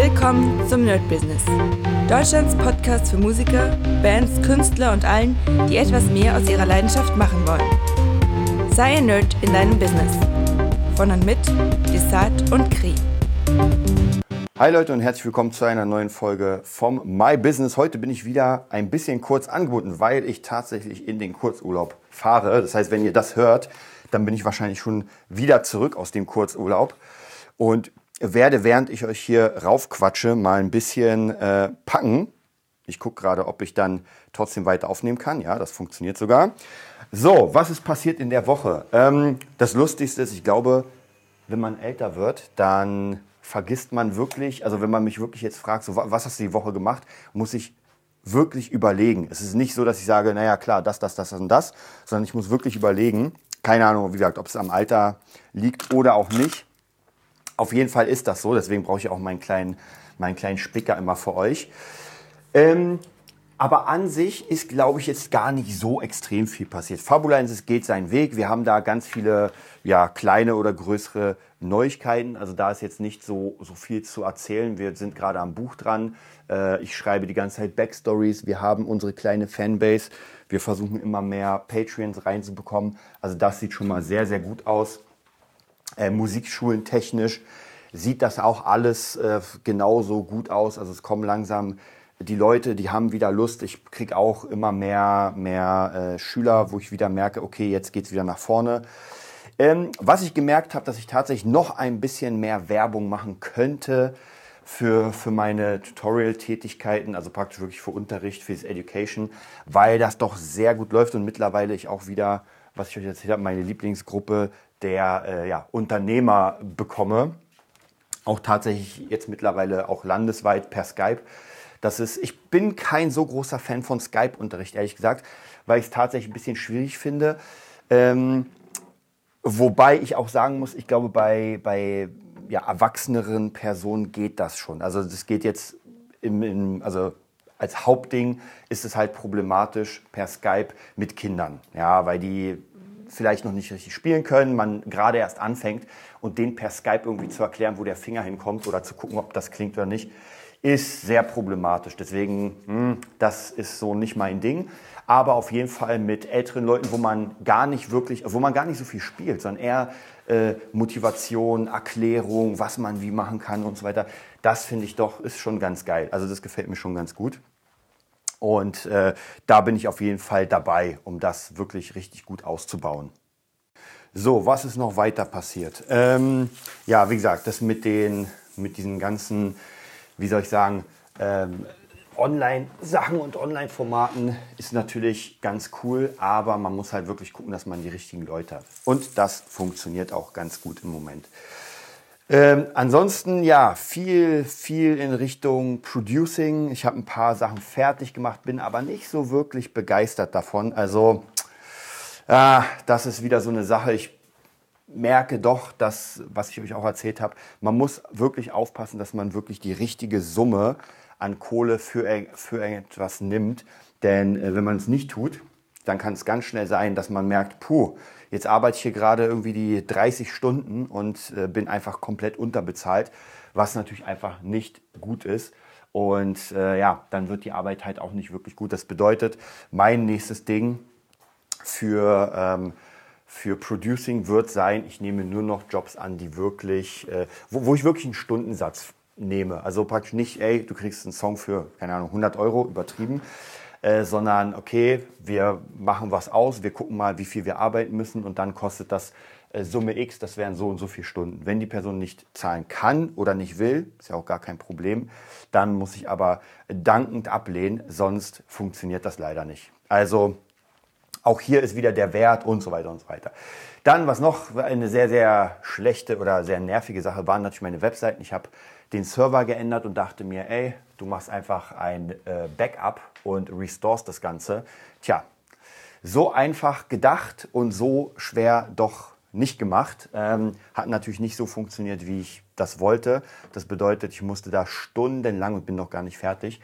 Willkommen zum Nerd Business. Deutschlands Podcast für Musiker, Bands, Künstler und allen, die etwas mehr aus ihrer Leidenschaft machen wollen. Sei ein Nerd in deinem Business. Von und mit Desart und Kri. Hi Leute und herzlich willkommen zu einer neuen Folge vom My Business. Heute bin ich wieder ein bisschen kurz angeboten, weil ich tatsächlich in den Kurzurlaub fahre. Das heißt, wenn ihr das hört, dann bin ich wahrscheinlich schon wieder zurück aus dem Kurzurlaub und werde, während ich euch hier raufquatsche, mal ein bisschen äh, packen. Ich gucke gerade, ob ich dann trotzdem weiter aufnehmen kann. Ja, das funktioniert sogar. So, was ist passiert in der Woche? Ähm, das Lustigste ist, ich glaube, wenn man älter wird, dann vergisst man wirklich, also wenn man mich wirklich jetzt fragt, so, was hast du die Woche gemacht, muss ich wirklich überlegen. Es ist nicht so, dass ich sage, naja, klar, das, das, das und das, sondern ich muss wirklich überlegen. Keine Ahnung, wie gesagt, ob es am Alter liegt oder auch nicht. Auf jeden Fall ist das so, deswegen brauche ich auch meinen kleinen, meinen kleinen Spicker immer für euch. Ähm, aber an sich ist, glaube ich, jetzt gar nicht so extrem viel passiert. Fabulensis geht seinen Weg. Wir haben da ganz viele ja, kleine oder größere Neuigkeiten. Also da ist jetzt nicht so, so viel zu erzählen. Wir sind gerade am Buch dran. Äh, ich schreibe die ganze Zeit Backstories. Wir haben unsere kleine Fanbase. Wir versuchen immer mehr Patreons reinzubekommen. Also das sieht schon mal sehr, sehr gut aus äh, Musikschulen technisch sieht das auch alles äh, genauso gut aus. Also es kommen langsam die Leute, die haben wieder Lust. Ich kriege auch immer mehr, mehr äh, Schüler, wo ich wieder merke, okay, jetzt geht's wieder nach vorne. Ähm, was ich gemerkt habe, dass ich tatsächlich noch ein bisschen mehr Werbung machen könnte für, für meine Tutorial-Tätigkeiten, also praktisch wirklich für Unterricht, für das Education, weil das doch sehr gut läuft und mittlerweile ich auch wieder, was ich euch erzählt habe, meine Lieblingsgruppe der äh, ja, Unternehmer bekomme. Auch tatsächlich jetzt mittlerweile auch landesweit per Skype. Das ist, ich bin kein so großer Fan von Skype-Unterricht, ehrlich gesagt, weil ich es tatsächlich ein bisschen schwierig finde. Ähm, wobei ich auch sagen muss, ich glaube, bei, bei ja, erwachseneren Personen geht das schon. Also das geht jetzt im, im, also als Hauptding ist es halt problematisch per Skype mit Kindern. Ja, weil die vielleicht noch nicht richtig spielen können, man gerade erst anfängt und den per Skype irgendwie zu erklären, wo der Finger hinkommt oder zu gucken, ob das klingt oder nicht, ist sehr problematisch. Deswegen, hm, das ist so nicht mein Ding. Aber auf jeden Fall mit älteren Leuten, wo man gar nicht wirklich, wo man gar nicht so viel spielt, sondern eher äh, Motivation, Erklärung, was man wie machen kann und so weiter. Das finde ich doch, ist schon ganz geil. Also das gefällt mir schon ganz gut. Und äh, da bin ich auf jeden Fall dabei, um das wirklich richtig gut auszubauen. So, was ist noch weiter passiert? Ähm, ja, wie gesagt, das mit, den, mit diesen ganzen, wie soll ich sagen, ähm, Online-Sachen und Online-Formaten ist natürlich ganz cool, aber man muss halt wirklich gucken, dass man die richtigen Leute hat. Und das funktioniert auch ganz gut im Moment. Ähm, ansonsten ja, viel, viel in Richtung Producing. Ich habe ein paar Sachen fertig gemacht, bin aber nicht so wirklich begeistert davon. Also, ah, das ist wieder so eine Sache. Ich merke doch, dass, was ich euch auch erzählt habe, man muss wirklich aufpassen, dass man wirklich die richtige Summe an Kohle für, für etwas nimmt. Denn äh, wenn man es nicht tut, dann kann es ganz schnell sein, dass man merkt, puh, Jetzt arbeite ich hier gerade irgendwie die 30 Stunden und äh, bin einfach komplett unterbezahlt, was natürlich einfach nicht gut ist. Und äh, ja, dann wird die Arbeit halt auch nicht wirklich gut. Das bedeutet, mein nächstes Ding für, ähm, für Producing wird sein, ich nehme nur noch Jobs an, die wirklich, äh, wo, wo ich wirklich einen Stundensatz nehme. Also praktisch nicht, ey, du kriegst einen Song für, keine Ahnung, 100 Euro übertrieben, äh, sondern okay, wir machen was aus, wir gucken mal, wie viel wir arbeiten müssen und dann kostet das äh, Summe X, das wären so und so viele Stunden. Wenn die Person nicht zahlen kann oder nicht will, ist ja auch gar kein Problem, dann muss ich aber dankend ablehnen, sonst funktioniert das leider nicht. Also auch hier ist wieder der Wert und so weiter und so weiter. Dann, was noch eine sehr, sehr schlechte oder sehr nervige Sache war, natürlich meine Webseiten. Ich habe den Server geändert und dachte mir, ey, du machst einfach ein äh, Backup und restores das Ganze. Tja, so einfach gedacht und so schwer doch nicht gemacht. Ähm, hat natürlich nicht so funktioniert, wie ich das wollte. Das bedeutet, ich musste da stundenlang und bin noch gar nicht fertig,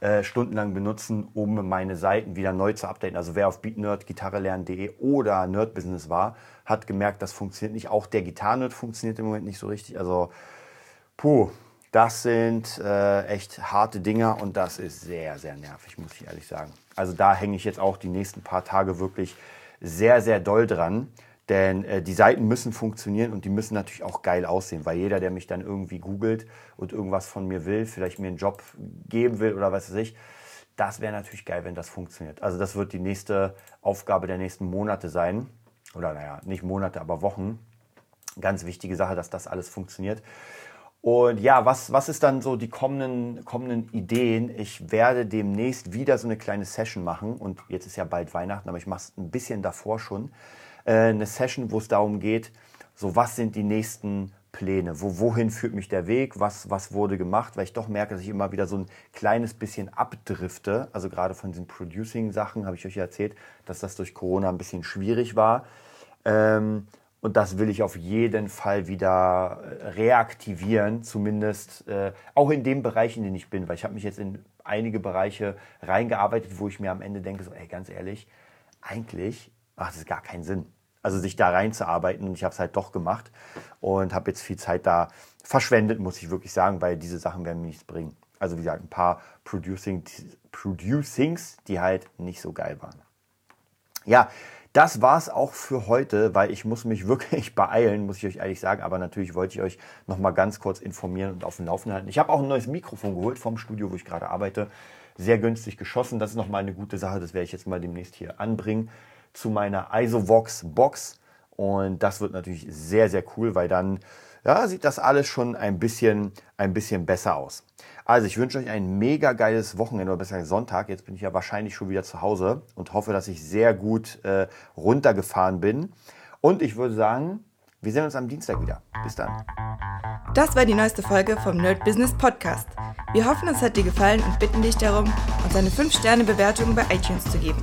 äh, stundenlang benutzen, um meine Seiten wieder neu zu updaten. Also wer auf BeatNerd, Gitarrelernen.de oder Nerdbusiness war, hat gemerkt, das funktioniert nicht. Auch der Gitarrenerd funktioniert im Moment nicht so richtig. Also, puh, Das sind äh, echt harte Dinger und das ist sehr, sehr nervig, muss ich ehrlich sagen. Also da hänge ich jetzt auch die nächsten paar Tage wirklich sehr, sehr doll dran. Denn äh, die Seiten müssen funktionieren und die müssen natürlich auch geil aussehen, weil jeder, der mich dann irgendwie googelt und irgendwas von mir will, vielleicht mir einen Job geben will oder was weiß ich, das wäre natürlich geil, wenn das funktioniert. Also das wird die nächste Aufgabe der nächsten Monate sein. Oder naja, nicht Monate, aber Wochen. Ganz wichtige Sache, dass das alles funktioniert. Und ja, was, was ist dann so die kommenden, kommenden Ideen? Ich werde demnächst wieder so eine kleine Session machen. Und jetzt ist ja bald Weihnachten, aber ich mache es ein bisschen davor schon eine Session, wo es darum geht, so was sind die nächsten Pläne, wo, wohin führt mich der Weg, was, was wurde gemacht, weil ich doch merke, dass ich immer wieder so ein kleines bisschen abdrifte. Also gerade von diesen Producing-Sachen habe ich euch ja erzählt, dass das durch Corona ein bisschen schwierig war. Ähm, und das will ich auf jeden Fall wieder äh, reaktivieren, zumindest äh, auch in dem Bereich, in dem ich bin, weil ich habe mich jetzt in einige Bereiche reingearbeitet, wo ich mir am Ende denke, so, ey, ganz ehrlich, eigentlich macht es gar keinen Sinn also sich da reinzuarbeiten. Und ich habe es halt doch gemacht und habe jetzt viel Zeit da verschwendet, muss ich wirklich sagen, weil diese Sachen werden mir nichts bringen. Also wie gesagt, ein paar Producing, Producings, die halt nicht so geil waren. Ja, das war es auch für heute, weil ich muss mich wirklich beeilen, muss ich euch ehrlich sagen. Aber natürlich wollte ich euch noch mal ganz kurz informieren und auf dem Laufenden halten. Ich habe auch ein neues Mikrofon geholt vom Studio, wo ich gerade arbeite. Sehr günstig geschossen. Das ist noch mal eine gute Sache. Das werde ich jetzt mal demnächst hier anbringen zu meiner Isovox Box. Und das wird natürlich sehr, sehr cool, weil dann ja, sieht das alles schon ein bisschen, ein bisschen besser aus. Also ich wünsche euch ein mega geiles Wochenende oder besser Sonntag. Jetzt bin ich ja wahrscheinlich schon wieder zu Hause und hoffe, dass ich sehr gut äh, runtergefahren bin. Und ich würde sagen, wir sehen uns am Dienstag wieder. Bis dann. Das war die neueste Folge vom Nerd Business Podcast. Wir hoffen, es hat dir gefallen und bitten dich darum, uns eine 5-Sterne-Bewertung bei iTunes zu geben.